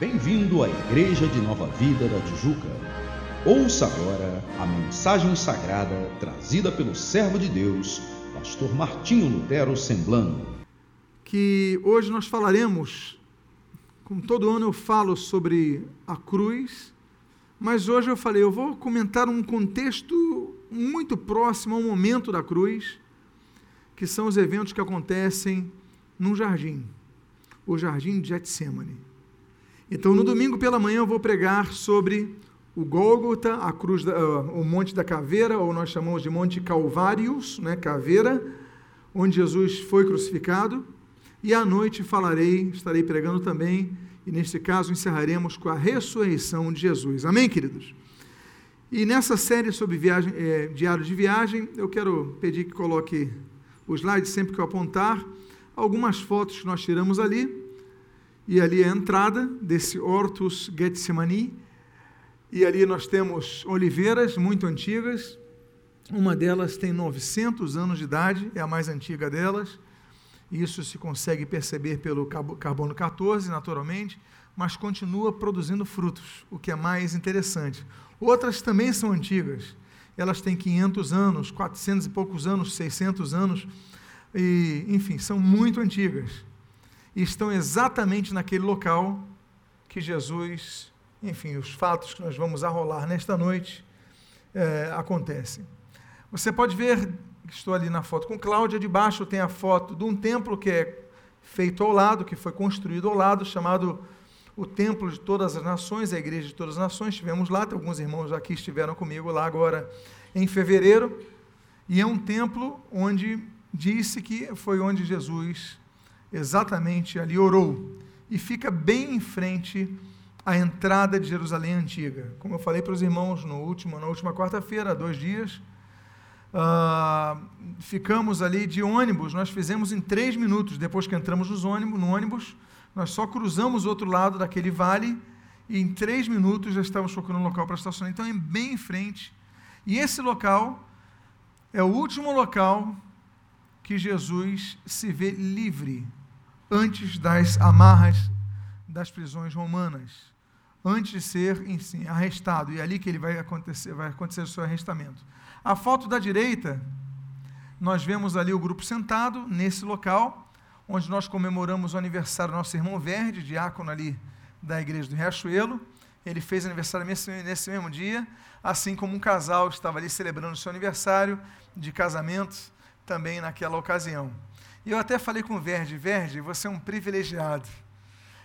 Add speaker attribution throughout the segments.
Speaker 1: Bem-vindo à Igreja de Nova Vida da Tijuca. Ouça agora a mensagem sagrada trazida pelo servo de Deus, pastor Martinho Lutero Semblano.
Speaker 2: Que hoje nós falaremos, como todo ano eu falo sobre a cruz, mas hoje eu falei, eu vou comentar um contexto muito próximo ao momento da cruz, que são os eventos que acontecem num jardim, o jardim de Getsemane. Então, no domingo pela manhã, eu vou pregar sobre o Gólgota, a cruz, da, uh, o Monte da Caveira, ou nós chamamos de Monte Calvários, né, Caveira, onde Jesus foi crucificado. E à noite falarei, estarei pregando também, e neste caso encerraremos com a ressurreição de Jesus. Amém, queridos? E nessa série sobre viagem, é, diário de viagem, eu quero pedir que coloque o slide sempre que eu apontar, algumas fotos que nós tiramos ali e ali é a entrada desse Hortus Getsemani, e ali nós temos oliveiras muito antigas, uma delas tem 900 anos de idade, é a mais antiga delas, isso se consegue perceber pelo carbono 14, naturalmente, mas continua produzindo frutos, o que é mais interessante. Outras também são antigas, elas têm 500 anos, 400 e poucos anos, 600 anos, e, enfim, são muito antigas e estão exatamente naquele local que Jesus, enfim, os fatos que nós vamos arrolar nesta noite é, acontecem. Você pode ver, estou ali na foto com Cláudia, debaixo tem a foto de um templo que é feito ao lado, que foi construído ao lado, chamado o Templo de Todas as Nações, a Igreja de Todas as Nações. Estivemos lá, alguns irmãos aqui estiveram comigo lá agora em fevereiro, e é um templo onde disse que foi onde Jesus exatamente ali orou. E fica bem em frente à entrada de Jerusalém antiga. Como eu falei para os irmãos no último, na última quarta-feira, há dois dias, uh, ficamos ali de ônibus, nós fizemos em três minutos, depois que entramos nos ônibus, no ônibus, nós só cruzamos o outro lado daquele vale e em três minutos já estávamos procurando um local para estacionar. Então é bem em frente. E esse local é o último local que Jesus se vê livre antes das amarras das prisões romanas, antes de ser enfim, arrestado. E é ali que ele vai acontecer, vai acontecer o seu arrestamento. A foto da direita, nós vemos ali o grupo sentado nesse local, onde nós comemoramos o aniversário do nosso irmão Verde, diácono ali da igreja do Riachuelo. Ele fez aniversário nesse, nesse mesmo dia, assim como um casal estava ali celebrando o seu aniversário de casamento também naquela ocasião. E eu até falei com o Verde, Verde, você é um privilegiado.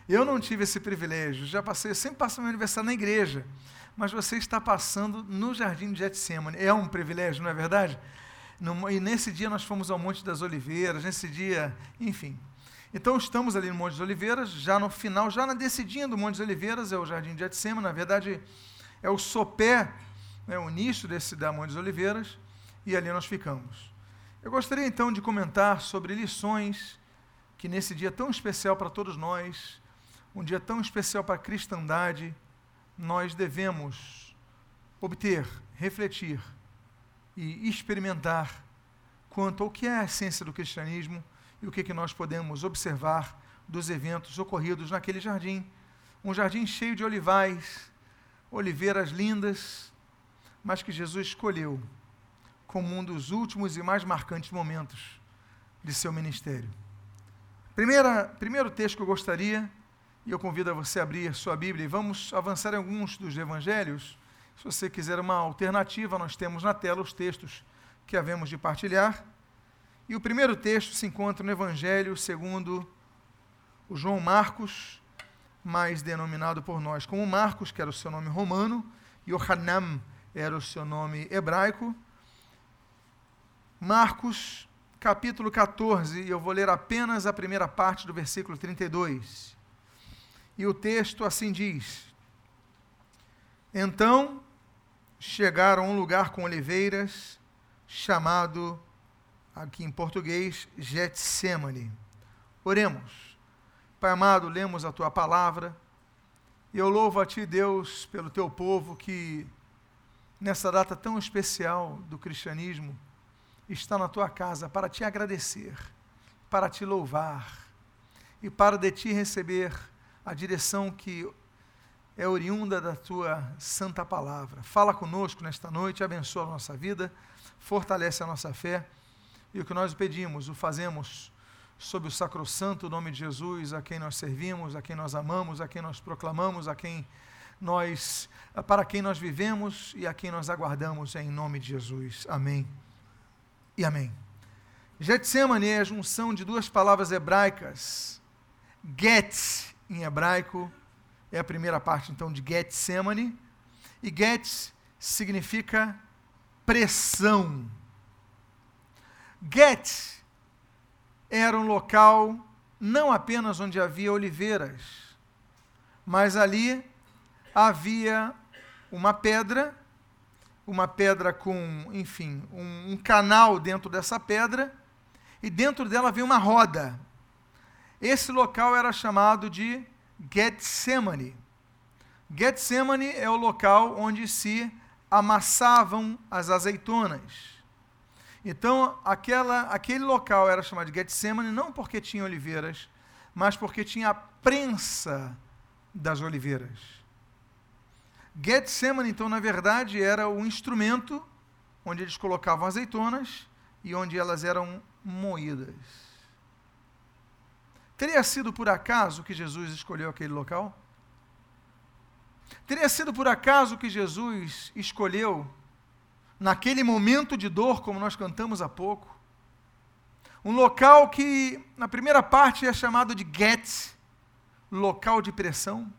Speaker 2: Eu não tive esse privilégio, já passei, eu sempre passo meu aniversário na igreja, mas você está passando no Jardim de Getsemane. É um privilégio, não é verdade? e nesse dia nós fomos ao Monte das Oliveiras, nesse dia, enfim. Então estamos ali no Monte das Oliveiras, já no final, já na descidinha do Monte das Oliveiras, é o Jardim de Getsemane, na verdade é o sopé, né, o início desse da Monte das Oliveiras, e ali nós ficamos. Eu gostaria então de comentar sobre lições que nesse dia tão especial para todos nós, um dia tão especial para a cristandade, nós devemos obter, refletir e experimentar quanto ao que é a essência do cristianismo e o que, que nós podemos observar dos eventos ocorridos naquele jardim. Um jardim cheio de olivais, oliveiras lindas, mas que Jesus escolheu como um dos últimos e mais marcantes momentos de seu ministério. Primeira, primeiro texto que eu gostaria, e eu convido a você a abrir sua Bíblia, e vamos avançar em alguns dos evangelhos. Se você quiser uma alternativa, nós temos na tela os textos que havemos de partilhar. E o primeiro texto se encontra no Evangelho segundo o João Marcos, mais denominado por nós como Marcos, que era o seu nome romano, e Yohanan era o seu nome hebraico. Marcos, capítulo 14, e eu vou ler apenas a primeira parte do versículo 32. E o texto assim diz: Então chegaram a um lugar com oliveiras, chamado, aqui em português, Getsemane. Oremos. Pai amado, lemos a tua palavra, e eu louvo a ti, Deus, pelo teu povo que, nessa data tão especial do cristianismo, está na tua casa para te agradecer, para te louvar e para de ti receber a direção que é oriunda da tua santa palavra. Fala conosco nesta noite, abençoa a nossa vida, fortalece a nossa fé. E o que nós pedimos, o fazemos sob o sacrossanto nome de Jesus, a quem nós servimos, a quem nós amamos, a quem nós proclamamos, a quem nós para quem nós vivemos e a quem nós aguardamos em nome de Jesus. Amém. E amém. Getsemane é a junção de duas palavras hebraicas. Get em hebraico é a primeira parte então de Getsemane e Get significa pressão. Get era um local não apenas onde havia oliveiras, mas ali havia uma pedra, uma pedra com, enfim, um, um canal dentro dessa pedra, e dentro dela havia uma roda. Esse local era chamado de Getsemane. Getsemane é o local onde se amassavam as azeitonas. Então, aquela, aquele local era chamado de Getsemane não porque tinha oliveiras, mas porque tinha a prensa das oliveiras. Getsemane, então, na verdade, era o instrumento onde eles colocavam azeitonas e onde elas eram moídas. Teria sido por acaso que Jesus escolheu aquele local? Teria sido por acaso que Jesus escolheu naquele momento de dor, como nós cantamos há pouco. Um local que, na primeira parte, é chamado de Get, local de pressão.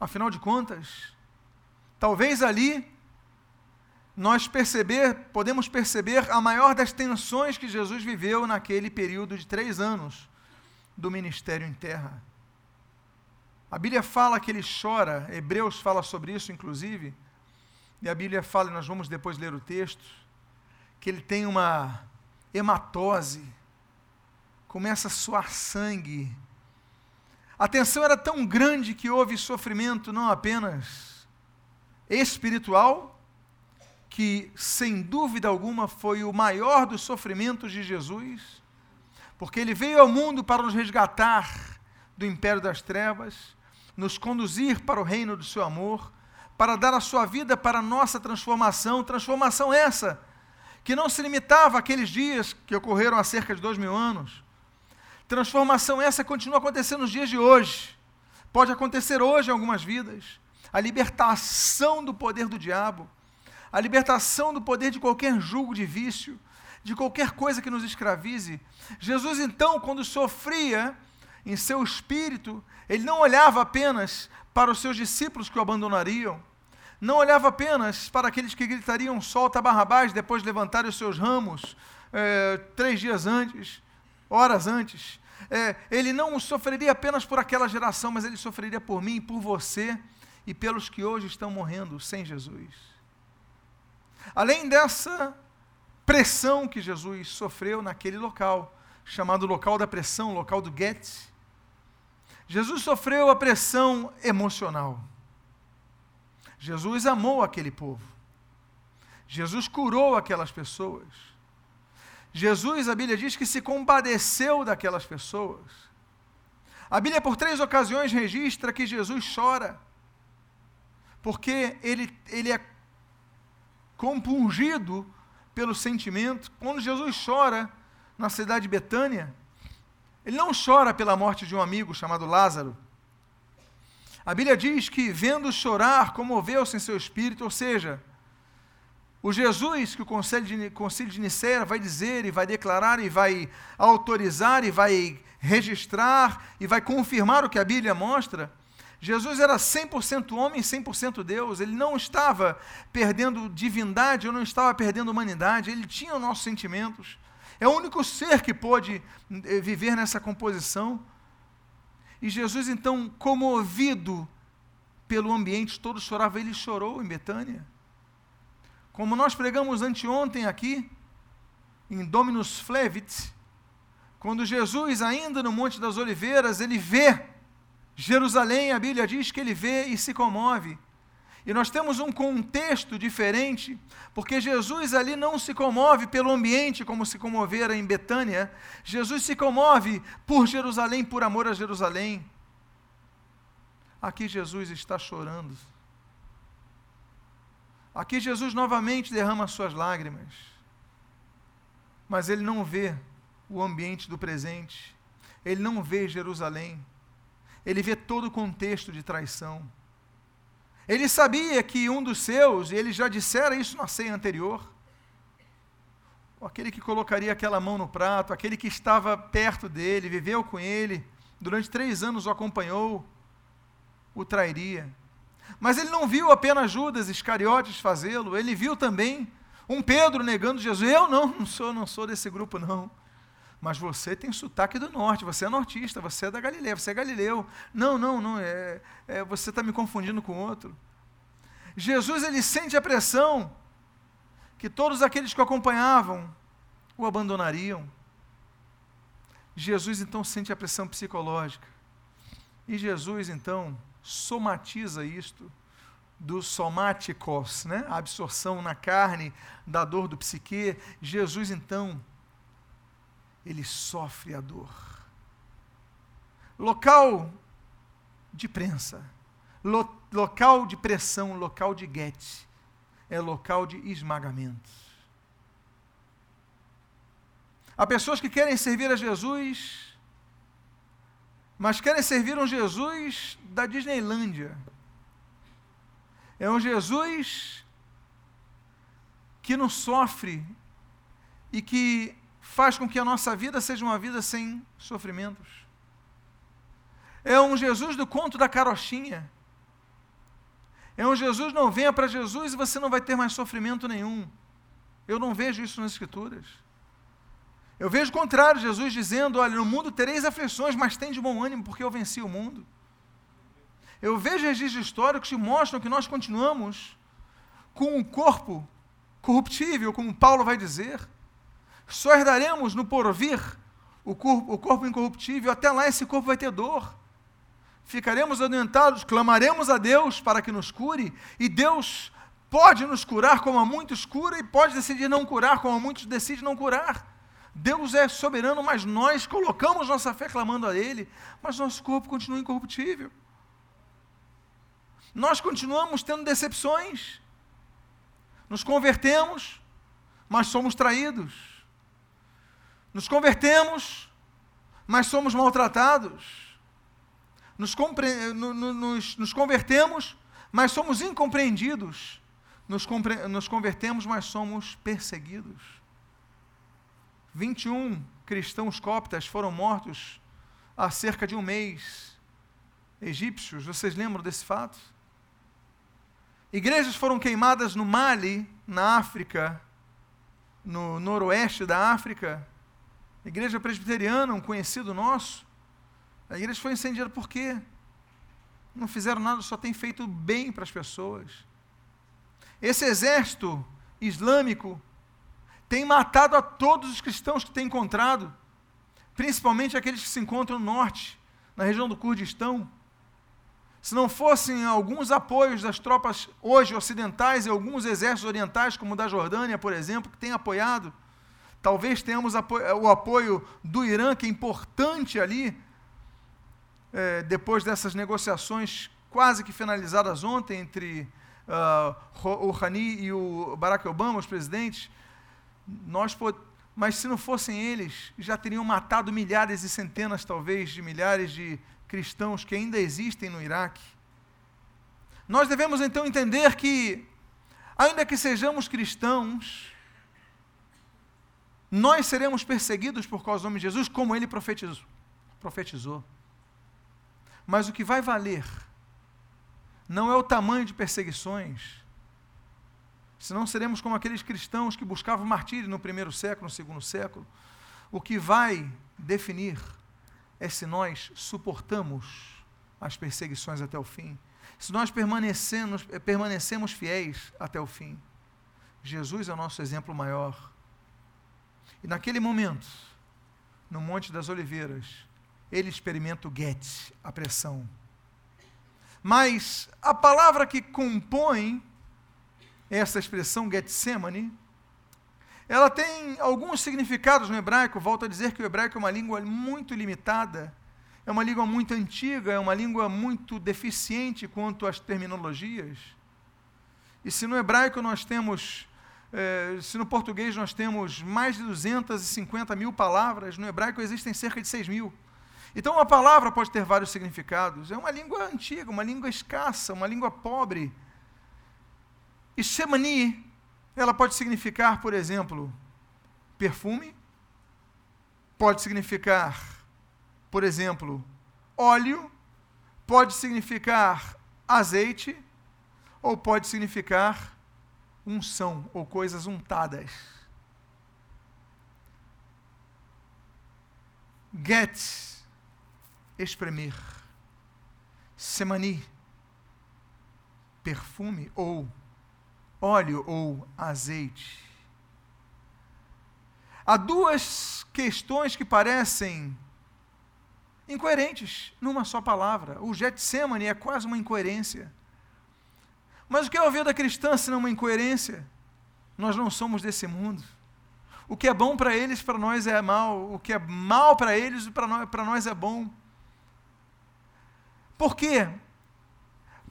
Speaker 2: Afinal de contas, talvez ali nós perceber, podemos perceber a maior das tensões que Jesus viveu naquele período de três anos do ministério em terra. A Bíblia fala que ele chora, Hebreus fala sobre isso, inclusive, e a Bíblia fala, e nós vamos depois ler o texto, que ele tem uma hematose, começa a suar sangue. A tensão era tão grande que houve sofrimento não apenas espiritual, que sem dúvida alguma foi o maior dos sofrimentos de Jesus, porque ele veio ao mundo para nos resgatar do império das trevas, nos conduzir para o reino do seu amor, para dar a sua vida para a nossa transformação, transformação essa, que não se limitava àqueles dias que ocorreram há cerca de dois mil anos. Transformação essa continua acontecendo nos dias de hoje. Pode acontecer hoje em algumas vidas. A libertação do poder do diabo, a libertação do poder de qualquer julgo de vício, de qualquer coisa que nos escravize. Jesus, então, quando sofria em seu espírito, ele não olhava apenas para os seus discípulos que o abandonariam. Não olhava apenas para aqueles que gritariam solta Barrabás depois de levantarem os seus ramos é, três dias antes, horas antes. É, ele não sofreria apenas por aquela geração, mas ele sofreria por mim, por você e pelos que hoje estão morrendo sem Jesus. Além dessa pressão que Jesus sofreu naquele local, chamado local da pressão, local do Getz, Jesus sofreu a pressão emocional. Jesus amou aquele povo. Jesus curou aquelas pessoas. Jesus, a Bíblia diz que se compadeceu daquelas pessoas. A Bíblia, por três ocasiões, registra que Jesus chora, porque ele, ele é compungido pelo sentimento. Quando Jesus chora na cidade de Betânia, ele não chora pela morte de um amigo chamado Lázaro. A Bíblia diz que, vendo chorar, comoveu-se em seu espírito, ou seja, o Jesus que o Conselho de, Conselho de Nicéia vai dizer e vai declarar e vai autorizar e vai registrar e vai confirmar o que a Bíblia mostra, Jesus era 100% homem e 100% Deus, ele não estava perdendo divindade, ou não estava perdendo humanidade, ele tinha os nossos sentimentos. É o único ser que pôde eh, viver nessa composição. E Jesus, então, comovido pelo ambiente todo, chorava. Ele chorou em Betânia. Como nós pregamos anteontem aqui, em Dominus Flevit, quando Jesus, ainda no Monte das Oliveiras, ele vê Jerusalém, a Bíblia diz que ele vê e se comove. E nós temos um contexto diferente, porque Jesus ali não se comove pelo ambiente como se comovera em Betânia. Jesus se comove por Jerusalém, por amor a Jerusalém. Aqui Jesus está chorando. Aqui Jesus novamente derrama suas lágrimas. Mas ele não vê o ambiente do presente. Ele não vê Jerusalém. Ele vê todo o contexto de traição. Ele sabia que um dos seus, e ele já dissera isso na ceia anterior, aquele que colocaria aquela mão no prato, aquele que estava perto dele, viveu com ele, durante três anos o acompanhou, o trairia. Mas ele não viu apenas Judas Iscariotes fazê-lo, ele viu também um Pedro negando Jesus. Eu não, não sou, não sou desse grupo, não. Mas você tem sotaque do norte, você é nortista, você é da Galileia, você é galileu. Não, não, não, é, é você está me confundindo com outro. Jesus ele sente a pressão que todos aqueles que o acompanhavam o abandonariam. Jesus então sente a pressão psicológica. E Jesus então somatiza isto do somáticos, né? a absorção na carne da dor do psique. Jesus então ele sofre a dor. Local de prensa, lo, local de pressão, local de guete, é local de esmagamento. Há pessoas que querem servir a Jesus, mas querem servir um Jesus da Disneylândia. É um Jesus que não sofre e que faz com que a nossa vida seja uma vida sem sofrimentos. É um Jesus do conto da carochinha. É um Jesus, não venha para Jesus e você não vai ter mais sofrimento nenhum. Eu não vejo isso nas Escrituras. Eu vejo o contrário, Jesus dizendo: Olha, no mundo tereis aflições, mas tem de bom ânimo, porque eu venci o mundo. Eu vejo registros históricos que mostram que nós continuamos com um corpo corruptível, como Paulo vai dizer, só herdaremos no porvir o corpo, o corpo incorruptível, até lá esse corpo vai ter dor. Ficaremos adoentados, clamaremos a Deus para que nos cure, e Deus pode nos curar como a muitos cura, e pode decidir não curar como a muitos decide não curar. Deus é soberano, mas nós colocamos nossa fé clamando a Ele, mas nosso corpo continua incorruptível. Nós continuamos tendo decepções, nos convertemos, mas somos traídos nos convertemos, mas somos maltratados. Nos, compre... nos, nos convertemos, mas somos incompreendidos. Nos, compre... nos convertemos, mas somos perseguidos. 21 cristãos coptas foram mortos há cerca de um mês. Egípcios, vocês lembram desse fato? Igrejas foram queimadas no Mali, na África, no noroeste da África. Igreja presbiteriana, um conhecido nosso, a igreja foi incendiada por quê? Não fizeram nada, só tem feito bem para as pessoas. Esse exército islâmico tem matado a todos os cristãos que tem encontrado, principalmente aqueles que se encontram no norte, na região do Kurdistão. Se não fossem alguns apoios das tropas hoje ocidentais e alguns exércitos orientais, como o da Jordânia, por exemplo, que têm apoiado, Talvez tenhamos o apoio do Irã, que é importante ali, é, depois dessas negociações quase que finalizadas ontem entre uh, o Rani e o Barack Obama, os presidentes. Nós mas se não fossem eles, já teriam matado milhares e centenas, talvez, de milhares de cristãos que ainda existem no Iraque. Nós devemos então entender que, ainda que sejamos cristãos, nós seremos perseguidos por causa do nome de Jesus, como ele profetizou. profetizou. Mas o que vai valer não é o tamanho de perseguições, senão seremos como aqueles cristãos que buscavam martírio no primeiro século, no segundo século. O que vai definir é se nós suportamos as perseguições até o fim, se nós permanecemos, permanecemos fiéis até o fim. Jesus é o nosso exemplo maior. E naquele momento, no Monte das Oliveiras, ele experimenta o get, a pressão. Mas a palavra que compõe essa expressão Getsemane, ela tem alguns significados no hebraico. Volto a dizer que o hebraico é uma língua muito limitada é uma língua muito antiga, é uma língua muito deficiente quanto às terminologias. E se no hebraico nós temos, eh, se no português nós temos mais de 250 mil palavras, no hebraico existem cerca de 6 mil. Então uma palavra pode ter vários significados. É uma língua antiga, uma língua escassa, uma língua pobre. E Shemani, ela pode significar, por exemplo, perfume, pode significar, por exemplo, óleo, pode significar azeite, ou pode significar unção ou coisas untadas. Get, espremer. Semani, perfume ou óleo ou azeite. Há duas questões que parecem incoerentes numa só palavra. O Getsemane é quase uma incoerência. Mas o que é a vida cristã se não uma incoerência? Nós não somos desse mundo. O que é bom para eles, para nós é mal. O que é mal para eles, para nós, para nós é bom. Por quê?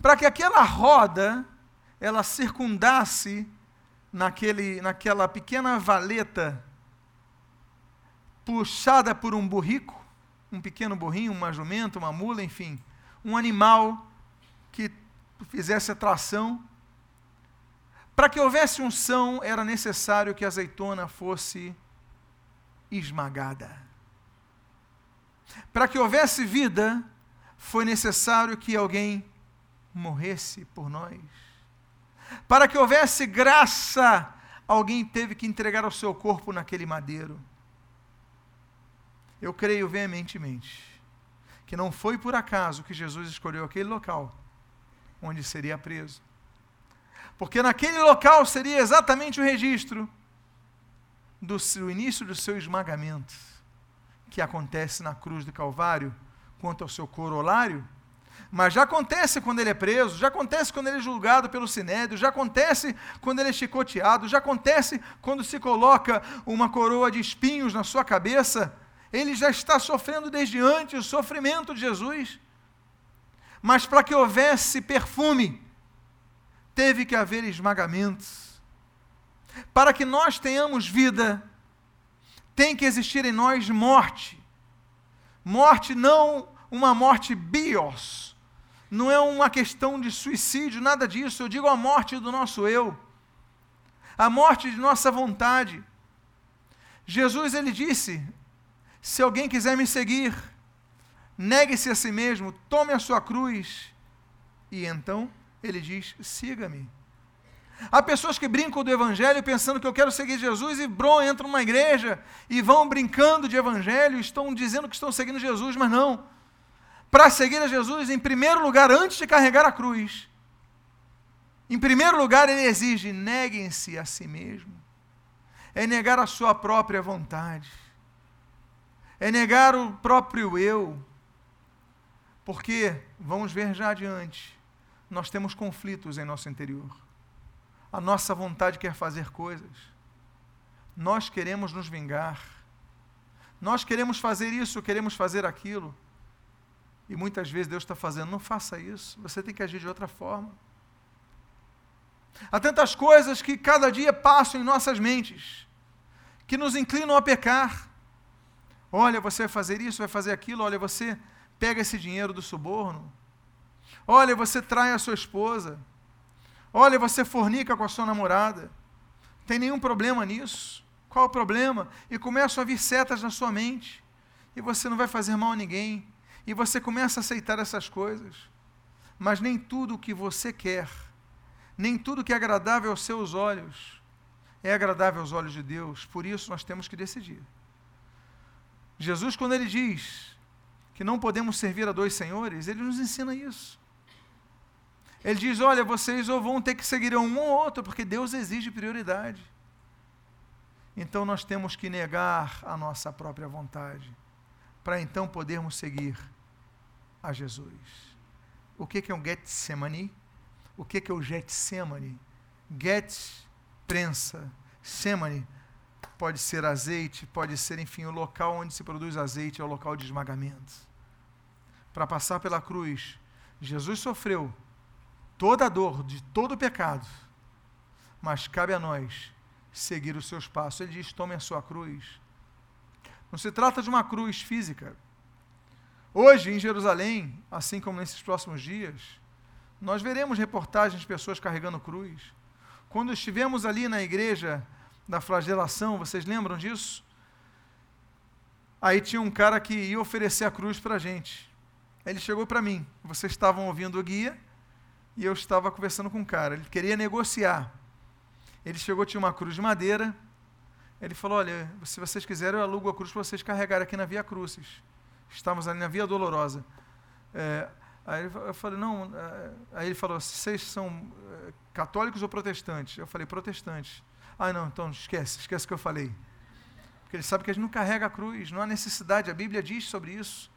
Speaker 2: Para que aquela roda ela circundasse naquele, naquela pequena valeta puxada por um burrico, um pequeno burrinho, uma jumenta, uma mula, enfim, um animal fizesse atração. Para que houvesse unção, era necessário que a azeitona fosse esmagada. Para que houvesse vida, foi necessário que alguém morresse por nós. Para que houvesse graça, alguém teve que entregar o seu corpo naquele madeiro. Eu creio veementemente que não foi por acaso que Jesus escolheu aquele local onde seria preso. Porque naquele local seria exatamente o registro do seu início do seu esmagamento, que acontece na cruz do Calvário, quanto ao seu corolário, mas já acontece quando ele é preso, já acontece quando ele é julgado pelo sinédrio, já acontece quando ele é chicoteado, já acontece quando se coloca uma coroa de espinhos na sua cabeça. Ele já está sofrendo desde antes o sofrimento de Jesus. Mas para que houvesse perfume, teve que haver esmagamentos. Para que nós tenhamos vida, tem que existir em nós morte. Morte não uma morte bios, não é uma questão de suicídio, nada disso. Eu digo a morte do nosso eu, a morte de nossa vontade. Jesus ele disse: se alguém quiser me seguir, negue-se a si mesmo, tome a sua cruz. E então ele diz: siga-me. Há pessoas que brincam do evangelho pensando que eu quero seguir Jesus e brom, entram numa igreja e vão brincando de evangelho, estão dizendo que estão seguindo Jesus, mas não. Para seguir a Jesus, em primeiro lugar, antes de carregar a cruz, em primeiro lugar, ele exige: neguem-se a si mesmo. É negar a sua própria vontade. É negar o próprio eu. Porque, vamos ver já adiante, nós temos conflitos em nosso interior. A nossa vontade quer fazer coisas. Nós queremos nos vingar. Nós queremos fazer isso, queremos fazer aquilo. E muitas vezes Deus está fazendo, não faça isso, você tem que agir de outra forma. Há tantas coisas que cada dia passam em nossas mentes, que nos inclinam a pecar. Olha, você vai fazer isso, vai fazer aquilo, olha, você pega esse dinheiro do suborno. Olha, você trai a sua esposa. Olha, você fornica com a sua namorada. Tem nenhum problema nisso? Qual o problema? E começam a vir setas na sua mente. E você não vai fazer mal a ninguém. E você começa a aceitar essas coisas. Mas nem tudo o que você quer, nem tudo que é agradável aos seus olhos, é agradável aos olhos de Deus. Por isso nós temos que decidir. Jesus, quando ele diz que não podemos servir a dois senhores, ele nos ensina isso. Ele diz: olha, vocês ou vão ter que seguir um ou outro, porque Deus exige prioridade. Então nós temos que negar a nossa própria vontade, para então podermos seguir a Jesus. O que é um Getsemane? O que é o Getsemane? Get, prensa. Semane, pode ser azeite, pode ser, enfim, o local onde se produz azeite é o local de esmagamento. para passar pela cruz, Jesus sofreu toda a dor de todo o pecado, mas cabe a nós seguir os seus passos. Ele diz: tome a sua cruz. Não se trata de uma cruz física. Hoje, em Jerusalém, assim como nesses próximos dias, nós veremos reportagens de pessoas carregando cruz. Quando estivemos ali na igreja da flagelação, vocês lembram disso? Aí tinha um cara que ia oferecer a cruz para a gente. Ele chegou para mim. Vocês estavam ouvindo o guia e eu estava conversando com o cara. Ele queria negociar. Ele chegou, tinha uma cruz de madeira. Ele falou: Olha, se vocês quiserem, eu alugo a cruz para vocês carregarem aqui na Via Crucis. Estávamos ali na Via Dolorosa. É, aí eu falei: Não. É, aí ele falou: Vocês são é, católicos ou protestantes? Eu falei: Protestantes. Ah, não, então esquece, esquece o que eu falei. Porque ele sabe que a gente não carrega a cruz, não há necessidade, a Bíblia diz sobre isso.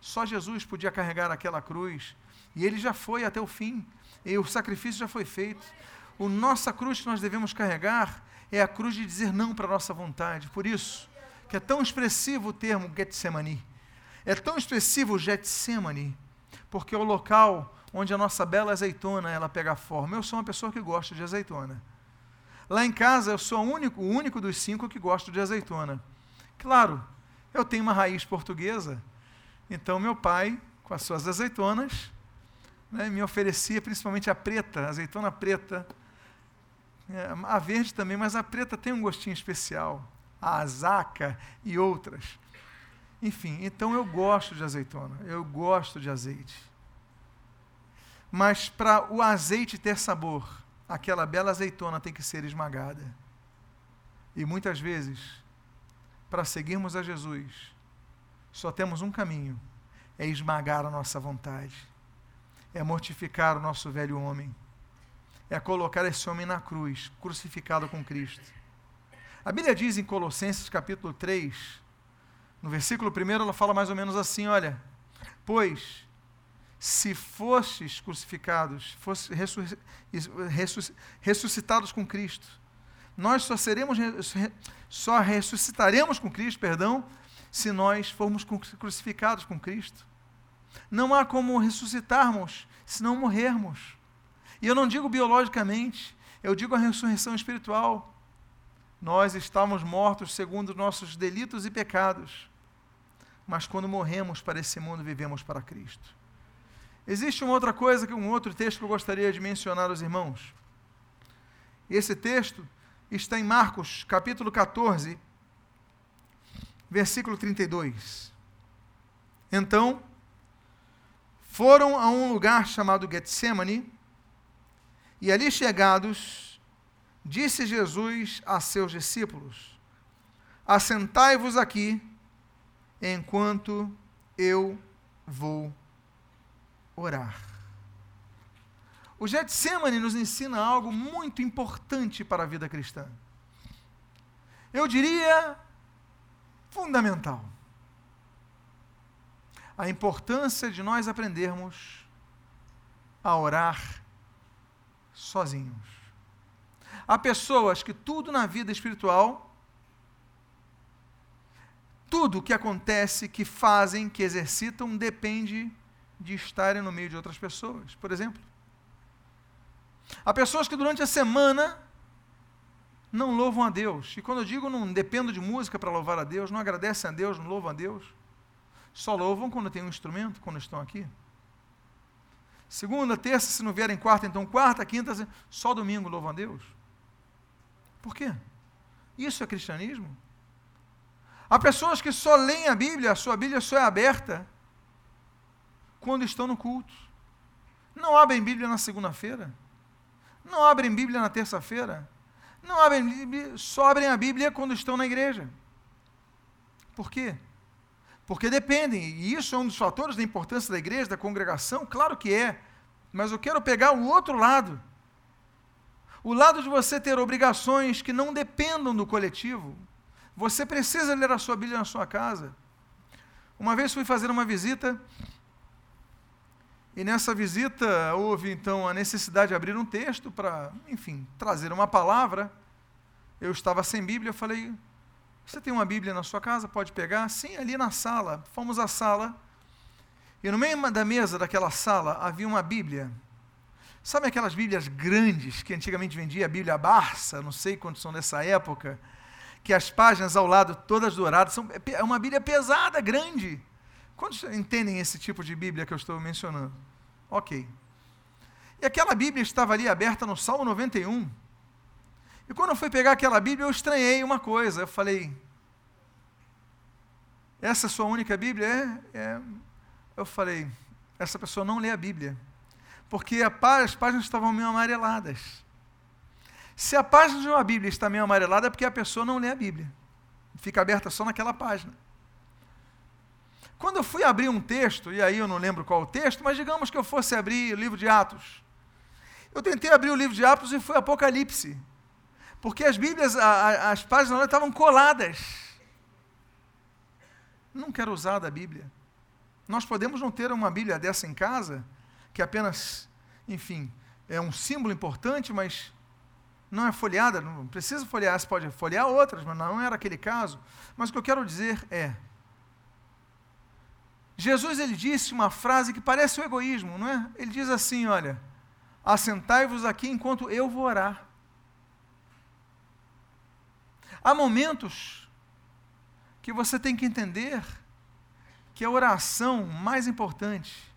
Speaker 2: Só Jesus podia carregar aquela cruz. E ele já foi até o fim. E o sacrifício já foi feito. O nossa cruz que nós devemos carregar é a cruz de dizer não para a nossa vontade. Por isso, que é tão expressivo o termo Getsemani. É tão expressivo o Getsemani, porque é o local onde a nossa bela azeitona ela pega forma. Eu sou uma pessoa que gosta de azeitona. Lá em casa eu sou o único, o único dos cinco que gosto de azeitona. Claro, eu tenho uma raiz portuguesa, então meu pai, com as suas azeitonas, né, me oferecia principalmente a preta, a azeitona preta, é, a verde também, mas a preta tem um gostinho especial, a azaca e outras. Enfim, então eu gosto de azeitona, eu gosto de azeite. Mas para o azeite ter sabor, aquela bela azeitona tem que ser esmagada. E muitas vezes, para seguirmos a Jesus, só temos um caminho: é esmagar a nossa vontade, é mortificar o nosso velho homem, é colocar esse homem na cruz, crucificado com Cristo. A Bíblia diz em Colossenses capítulo 3, no versículo 1, ela fala mais ou menos assim: olha, pois se fostes crucificados, fosse ressuscitados com Cristo, nós só seremos só ressuscitaremos com Cristo, perdão, se nós formos crucificados com Cristo. Não há como ressuscitarmos se não morrermos. E eu não digo biologicamente, eu digo a ressurreição espiritual. Nós estamos mortos segundo nossos delitos e pecados, mas quando morremos para esse mundo, vivemos para Cristo. Existe uma outra coisa, um outro texto que eu gostaria de mencionar aos irmãos. Esse texto está em Marcos, capítulo 14, versículo 32. Então, foram a um lugar chamado Getsemane, e ali chegados, disse Jesus a seus discípulos: Assentai-vos aqui, enquanto eu vou orar. O Getsemane nos ensina algo muito importante para a vida cristã. Eu diria fundamental. A importância de nós aprendermos a orar sozinhos. Há pessoas que tudo na vida espiritual, tudo que acontece, que fazem, que exercitam, depende de estarem no meio de outras pessoas, por exemplo. Há pessoas que durante a semana não louvam a Deus. E quando eu digo não dependo de música para louvar a Deus, não agradecem a Deus, não louvam a Deus. Só louvam quando tem um instrumento, quando estão aqui. Segunda, terça, se não vierem quarta, então quarta, quinta, só domingo louvam a Deus. Por quê? Isso é cristianismo? Há pessoas que só leem a Bíblia, a sua Bíblia só é aberta quando estão no culto. Não abrem Bíblia na segunda-feira. Não abrem Bíblia na terça-feira. Não abrem Bíblia, só abrem a Bíblia quando estão na igreja. Por quê? Porque dependem, e isso é um dos fatores da importância da igreja, da congregação, claro que é. Mas eu quero pegar o outro lado. O lado de você ter obrigações que não dependam do coletivo. Você precisa ler a sua Bíblia na sua casa. Uma vez fui fazer uma visita e nessa visita houve então a necessidade de abrir um texto para, enfim, trazer uma palavra. Eu estava sem Bíblia, eu falei: Você tem uma Bíblia na sua casa? Pode pegar? Sim, ali na sala. Fomos à sala. E no meio da mesa daquela sala havia uma Bíblia. Sabe aquelas Bíblias grandes que antigamente vendia, a Bíblia Barça, não sei quantos são dessa época, que as páginas ao lado todas douradas, são, é uma Bíblia pesada, grande. Quantos entendem esse tipo de Bíblia que eu estou mencionando? Ok. E aquela Bíblia estava ali aberta no Salmo 91. E quando eu fui pegar aquela Bíblia, eu estranhei uma coisa. Eu falei: Essa é a sua única Bíblia? É, é. Eu falei: Essa pessoa não lê a Bíblia. Porque as páginas estavam meio amareladas. Se a página de uma Bíblia está meio amarelada, é porque a pessoa não lê a Bíblia. Fica aberta só naquela página. Quando eu fui abrir um texto, e aí eu não lembro qual o texto, mas digamos que eu fosse abrir o livro de Atos. Eu tentei abrir o livro de Atos e foi Apocalipse. Porque as Bíblias, a, a, as páginas estavam coladas. Não quero usar da Bíblia. Nós podemos não ter uma Bíblia dessa em casa, que apenas, enfim, é um símbolo importante, mas não é folheada, não precisa folhear, você pode folhear outras, mas não era aquele caso. Mas o que eu quero dizer é: Jesus ele disse uma frase que parece o egoísmo, não é? Ele diz assim: olha, assentai-vos aqui enquanto eu vou orar. Há momentos que você tem que entender que a oração mais importante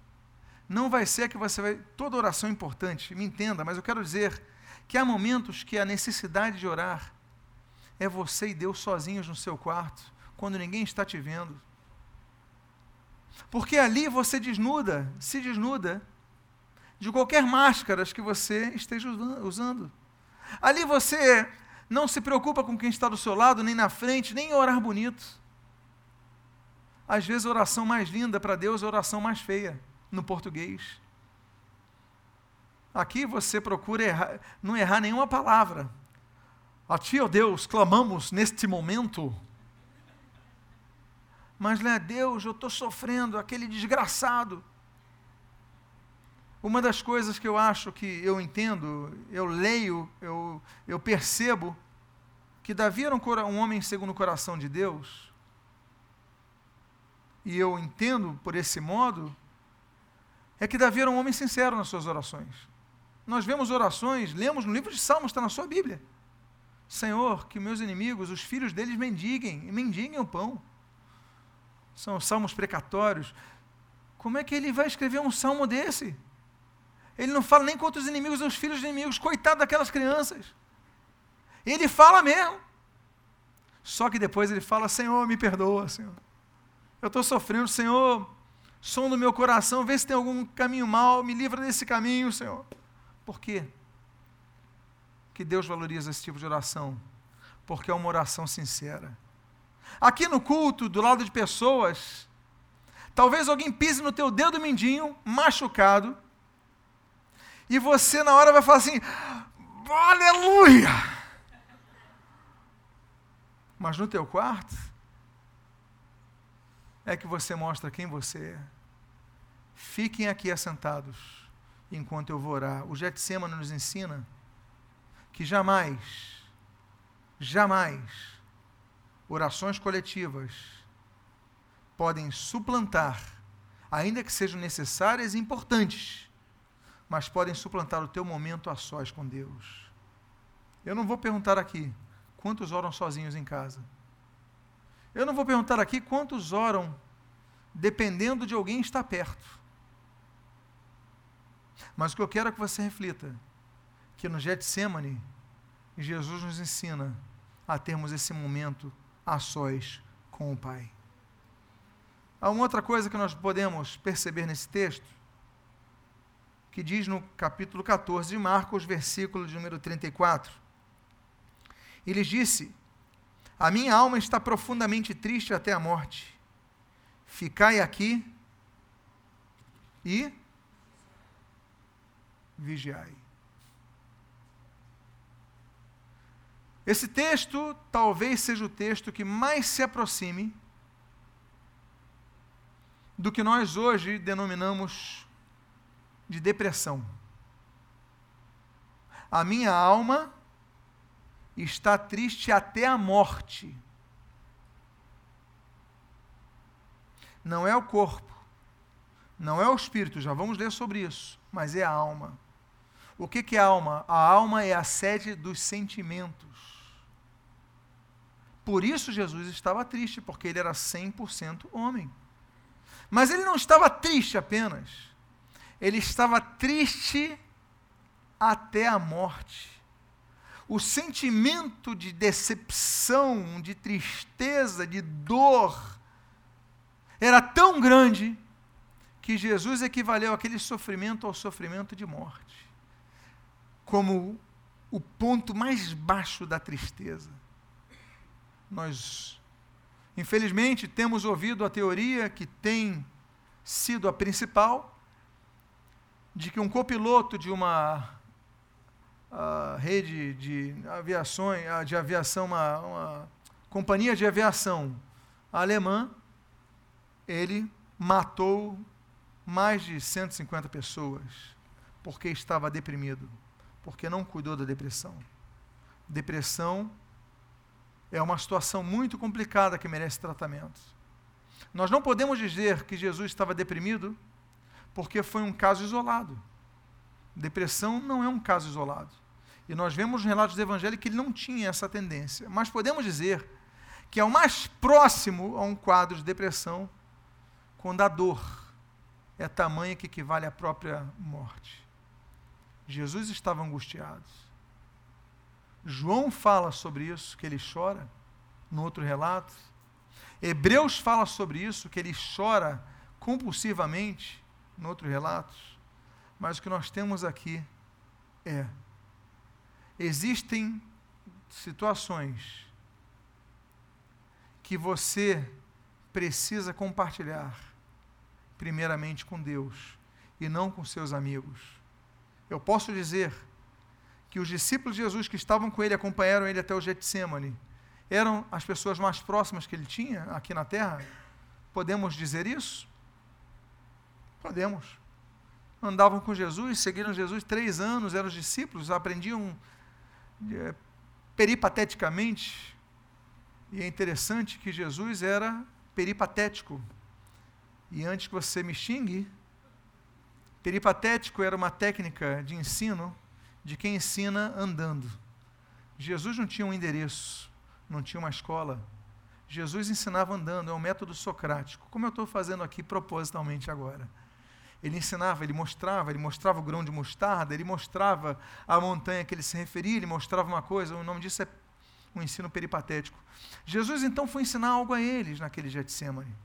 Speaker 2: não vai ser que você vai. Toda oração é importante, me entenda, mas eu quero dizer que há momentos que a necessidade de orar é você e Deus sozinhos no seu quarto, quando ninguém está te vendo. Porque ali você desnuda, se desnuda de qualquer máscaras que você esteja usando. Ali você não se preocupa com quem está do seu lado, nem na frente, nem em orar bonito. Às vezes a oração mais linda para Deus é a oração mais feia, no português. Aqui você procura errar, não errar nenhuma palavra. A ti, ó Deus, clamamos neste momento. Mas, né, Deus, eu estou sofrendo, aquele desgraçado. Uma das coisas que eu acho que eu entendo, eu leio, eu, eu percebo, que Davi era um, um homem segundo o coração de Deus, e eu entendo por esse modo, é que Davi era um homem sincero nas suas orações. Nós vemos orações, lemos no livro de Salmos, está na sua Bíblia. Senhor, que meus inimigos, os filhos deles mendiguem, e mendiguem o pão. São salmos precatórios. Como é que ele vai escrever um salmo desse? Ele não fala nem contra os inimigos dos filhos dos inimigos, coitado daquelas crianças. Ele fala mesmo. Só que depois ele fala: Senhor, me perdoa, Senhor. Eu estou sofrendo, Senhor. Som do meu coração, vê se tem algum caminho mal, me livra desse caminho, Senhor. Por quê? Que Deus valoriza esse tipo de oração? Porque é uma oração sincera. Aqui no culto, do lado de pessoas, talvez alguém pise no teu dedo mindinho, machucado, e você na hora vai falar assim: Aleluia! Mas no teu quarto é que você mostra quem você é. Fiquem aqui assentados enquanto eu vou orar. O Getsemane nos ensina que jamais, jamais, orações coletivas podem suplantar, ainda que sejam necessárias e importantes, mas podem suplantar o teu momento a sós com Deus. Eu não vou perguntar aqui quantos oram sozinhos em casa. Eu não vou perguntar aqui quantos oram dependendo de alguém estar perto. Mas o que eu quero é que você reflita que no Getsemane, Jesus nos ensina a termos esse momento a sós com o Pai. Há uma outra coisa que nós podemos perceber nesse texto, que diz no capítulo 14 de Marcos, versículo de número 34. Ele disse: A minha alma está profundamente triste até a morte. Ficai aqui e vigiai. Esse texto talvez seja o texto que mais se aproxime do que nós hoje denominamos de depressão. A minha alma está triste até a morte. Não é o corpo, Não é o espírito, já vamos ler sobre isso, mas é a alma. O que, é a alma? A alma é a sede dos sentimentos. Por isso Jesus estava triste, porque ele era 100% homem. Mas ele não estava triste apenas. Ele estava triste até a morte. O sentimento de decepção, de tristeza, de dor, era tão grande que Jesus equivaleu aquele sofrimento ao sofrimento de morte, como o ponto mais baixo da tristeza. Nós, infelizmente, temos ouvido a teoria que tem sido a principal, de que um copiloto de uma uh, rede de aviações, de aviação, uma, uma companhia de aviação alemã, ele matou mais de 150 pessoas porque estava deprimido, porque não cuidou da depressão. Depressão é uma situação muito complicada que merece tratamento. Nós não podemos dizer que Jesus estava deprimido porque foi um caso isolado. Depressão não é um caso isolado. E nós vemos nos relatos do Evangelho que ele não tinha essa tendência. Mas podemos dizer que é o mais próximo a um quadro de depressão quando a dor é tamanha que equivale à própria morte. Jesus estava angustiado. João fala sobre isso, que ele chora, no outro relato. Hebreus fala sobre isso, que ele chora compulsivamente, no outro relato. Mas o que nós temos aqui é: existem situações que você precisa compartilhar primeiramente com Deus e não com seus amigos. Eu posso dizer que os discípulos de Jesus que estavam com ele, acompanharam ele até o Getsemane, eram as pessoas mais próximas que ele tinha aqui na terra? Podemos dizer isso? Podemos. Andavam com Jesus, seguiram Jesus três anos, eram os discípulos, aprendiam é, peripateticamente. E é interessante que Jesus era peripatético. E antes que você me xingue, peripatético era uma técnica de ensino de quem ensina andando. Jesus não tinha um endereço, não tinha uma escola. Jesus ensinava andando, é um método socrático, como eu estou fazendo aqui propositalmente agora. Ele ensinava, ele mostrava, ele mostrava o grão de mostarda, ele mostrava a montanha que ele se referia, ele mostrava uma coisa, o nome disso é um ensino peripatético. Jesus então foi ensinar algo a eles naquele Getsemane.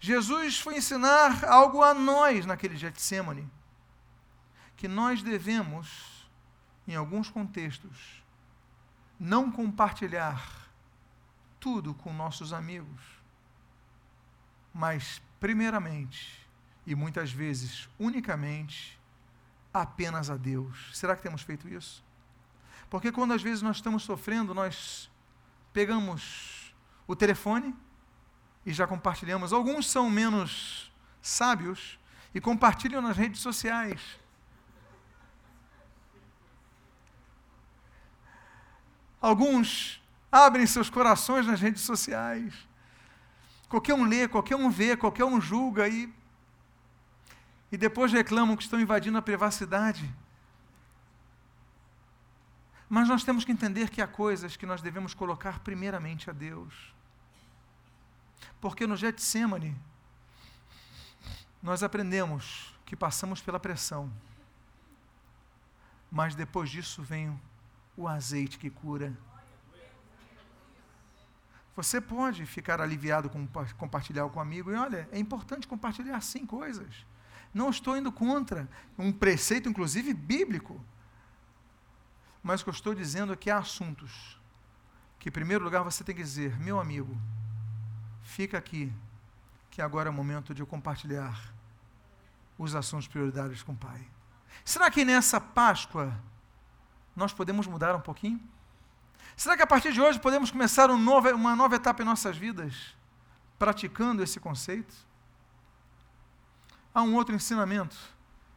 Speaker 2: Jesus foi ensinar algo a nós naquele Getsemane, que nós devemos, em alguns contextos, não compartilhar tudo com nossos amigos, mas, primeiramente, e muitas vezes unicamente, apenas a Deus. Será que temos feito isso? Porque quando às vezes nós estamos sofrendo, nós pegamos o telefone e já compartilhamos. Alguns são menos sábios e compartilham nas redes sociais. Alguns abrem seus corações nas redes sociais. Qualquer um lê, qualquer um vê, qualquer um julga e, e depois reclamam que estão invadindo a privacidade. Mas nós temos que entender que há coisas que nós devemos colocar primeiramente a Deus. Porque no Getsemane, nós aprendemos que passamos pela pressão, mas depois disso vem o azeite que cura. Você pode ficar aliviado com compartilhar com um amigo, e olha, é importante compartilhar sim coisas. Não estou indo contra um preceito, inclusive bíblico. Mas o que eu estou dizendo é que há assuntos que, em primeiro lugar, você tem que dizer: meu amigo, fica aqui, que agora é o momento de eu compartilhar os assuntos prioritários com o Pai. Será que nessa Páscoa nós podemos mudar um pouquinho? Será que a partir de hoje podemos começar um novo, uma nova etapa em nossas vidas, praticando esse conceito? Há um outro ensinamento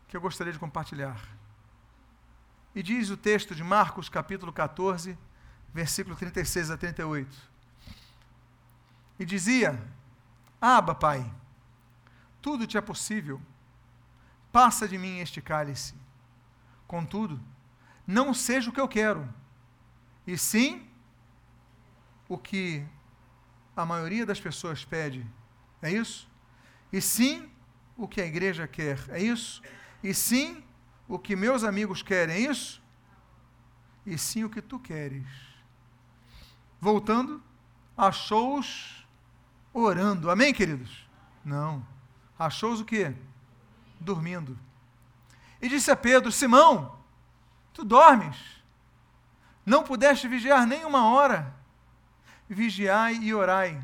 Speaker 2: que eu gostaria de compartilhar. E diz o texto de Marcos, capítulo 14, versículo 36 a 38 e dizia: Aba, Pai, tudo te é possível. Passa de mim este cálice. Contudo, não seja o que eu quero, e sim o que a maioria das pessoas pede. É isso? E sim o que a igreja quer. É isso? E sim o que meus amigos querem. É isso? E sim o que tu queres. Voltando, achou-os orando. Amém, queridos? Não. Achou-os o quê? Dormindo. E disse a Pedro: Simão, tu dormes? Não pudeste vigiar nem uma hora? Vigiai e orai,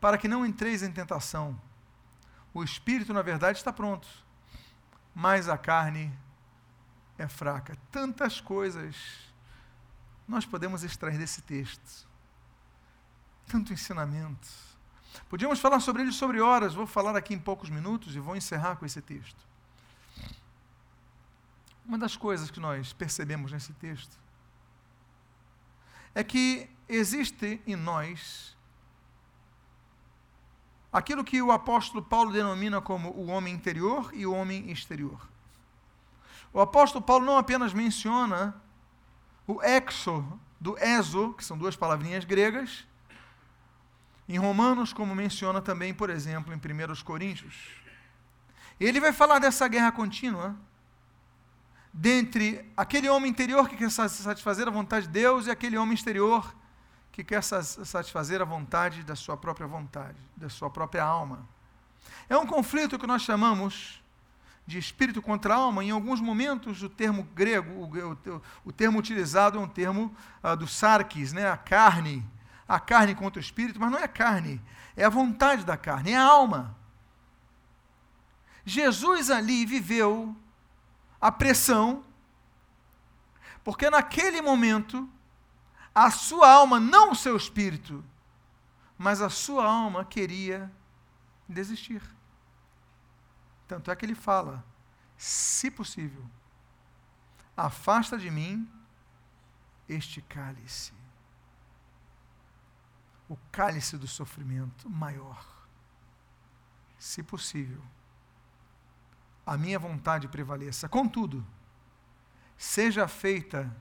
Speaker 2: para que não entreis em tentação. O espírito, na verdade, está pronto, mas a carne é fraca. Tantas coisas nós podemos extrair desse texto. Tanto ensinamento. Podíamos falar sobre ele sobre horas, vou falar aqui em poucos minutos e vou encerrar com esse texto. Uma das coisas que nós percebemos nesse texto é que existe em nós aquilo que o apóstolo Paulo denomina como o homem interior e o homem exterior. O apóstolo Paulo não apenas menciona o exo do ezo, que são duas palavrinhas gregas, em Romanos, como menciona também, por exemplo, em 1 Coríntios. Ele vai falar dessa guerra contínua dentre aquele homem interior que quer satisfazer a vontade de Deus e aquele homem exterior que quer satisfazer a vontade da sua própria vontade, da sua própria alma. É um conflito que nós chamamos de espírito contra alma. Em alguns momentos, o termo grego, o, o, o termo utilizado é um termo uh, do sarkis, né? a carne. A carne contra o espírito, mas não é a carne, é a vontade da carne, é a alma. Jesus ali viveu a pressão, porque naquele momento, a sua alma, não o seu espírito, mas a sua alma queria desistir. Tanto é que ele fala: se possível, afasta de mim este cálice. O cálice do sofrimento maior. Se possível, a minha vontade prevaleça. Contudo, seja feita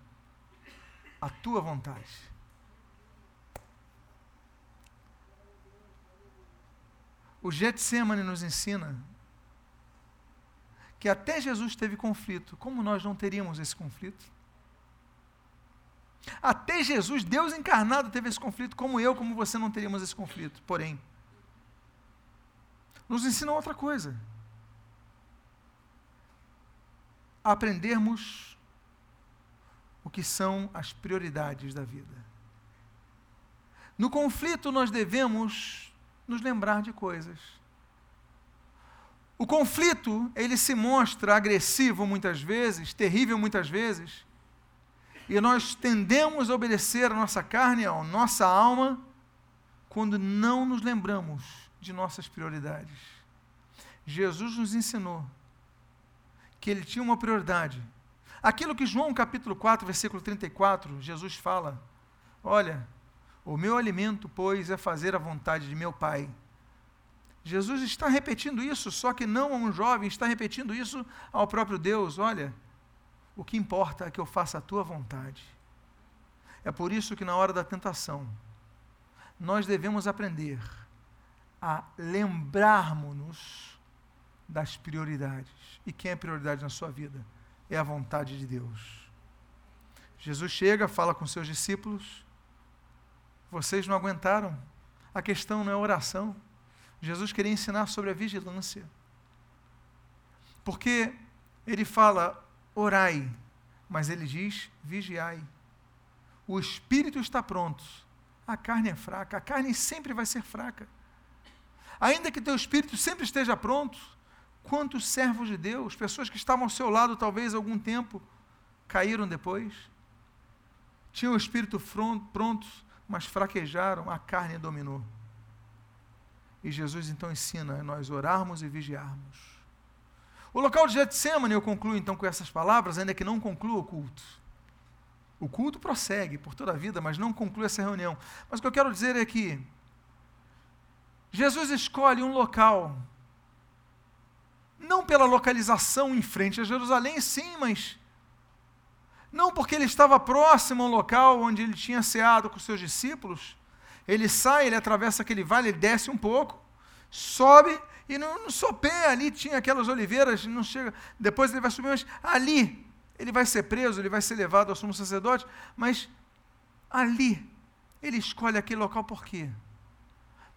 Speaker 2: a tua vontade. O Getsemane nos ensina que até Jesus teve conflito. Como nós não teríamos esse conflito? Até Jesus, Deus encarnado, teve esse conflito, como eu, como você não teríamos esse conflito. Porém, nos ensina outra coisa aprendermos o que são as prioridades da vida. No conflito, nós devemos nos lembrar de coisas. O conflito, ele se mostra agressivo muitas vezes, terrível muitas vezes, e nós tendemos a obedecer a nossa carne, a nossa alma, quando não nos lembramos de nossas prioridades. Jesus nos ensinou que ele tinha uma prioridade. Aquilo que João capítulo 4, versículo 34, Jesus fala: Olha, o meu alimento, pois, é fazer a vontade de meu Pai. Jesus está repetindo isso, só que não a um jovem, está repetindo isso ao próprio Deus. Olha, o que importa é que eu faça a tua vontade. É por isso que na hora da tentação, nós devemos aprender a lembrarmos-nos das prioridades. E quem é prioridade na sua vida? É a vontade de Deus. Jesus chega, fala com seus discípulos. Vocês não aguentaram. A questão não é oração. Jesus queria ensinar sobre a vigilância. Porque ele fala, orai, mas ele diz, vigiai. O espírito está pronto, a carne é fraca, a carne sempre vai ser fraca. Ainda que teu espírito sempre esteja pronto, Quantos servos de Deus, pessoas que estavam ao seu lado talvez algum tempo, caíram depois? Tinham o espírito pronto, mas fraquejaram, a carne dominou. E Jesus então ensina a nós orarmos e vigiarmos. O local de Getsemane, eu concluo então com essas palavras, ainda que não conclua o culto. O culto prossegue por toda a vida, mas não conclui essa reunião. Mas o que eu quero dizer é que Jesus escolhe um local Não pela localização em frente a Jerusalém, sim, mas não porque ele estava próximo ao local onde ele tinha ceado com seus discípulos. Ele sai, ele atravessa aquele vale, ele desce um pouco, sobe e no, no sopé ali tinha aquelas oliveiras, não chega, depois ele vai subir, mas ali ele vai ser preso, ele vai ser levado ao sumo sacerdote, mas ali ele escolhe aquele local por quê?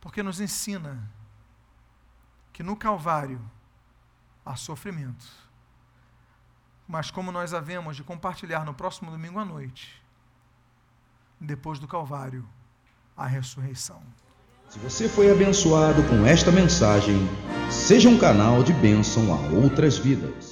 Speaker 2: Porque nos ensina que no Calvário há sofrimento. Mas como nós havemos de compartilhar no próximo domingo à noite, depois do Calvário, a ressurreição.
Speaker 1: Se você foi abençoado com esta mensagem, seja um canal de bênção a outras vidas.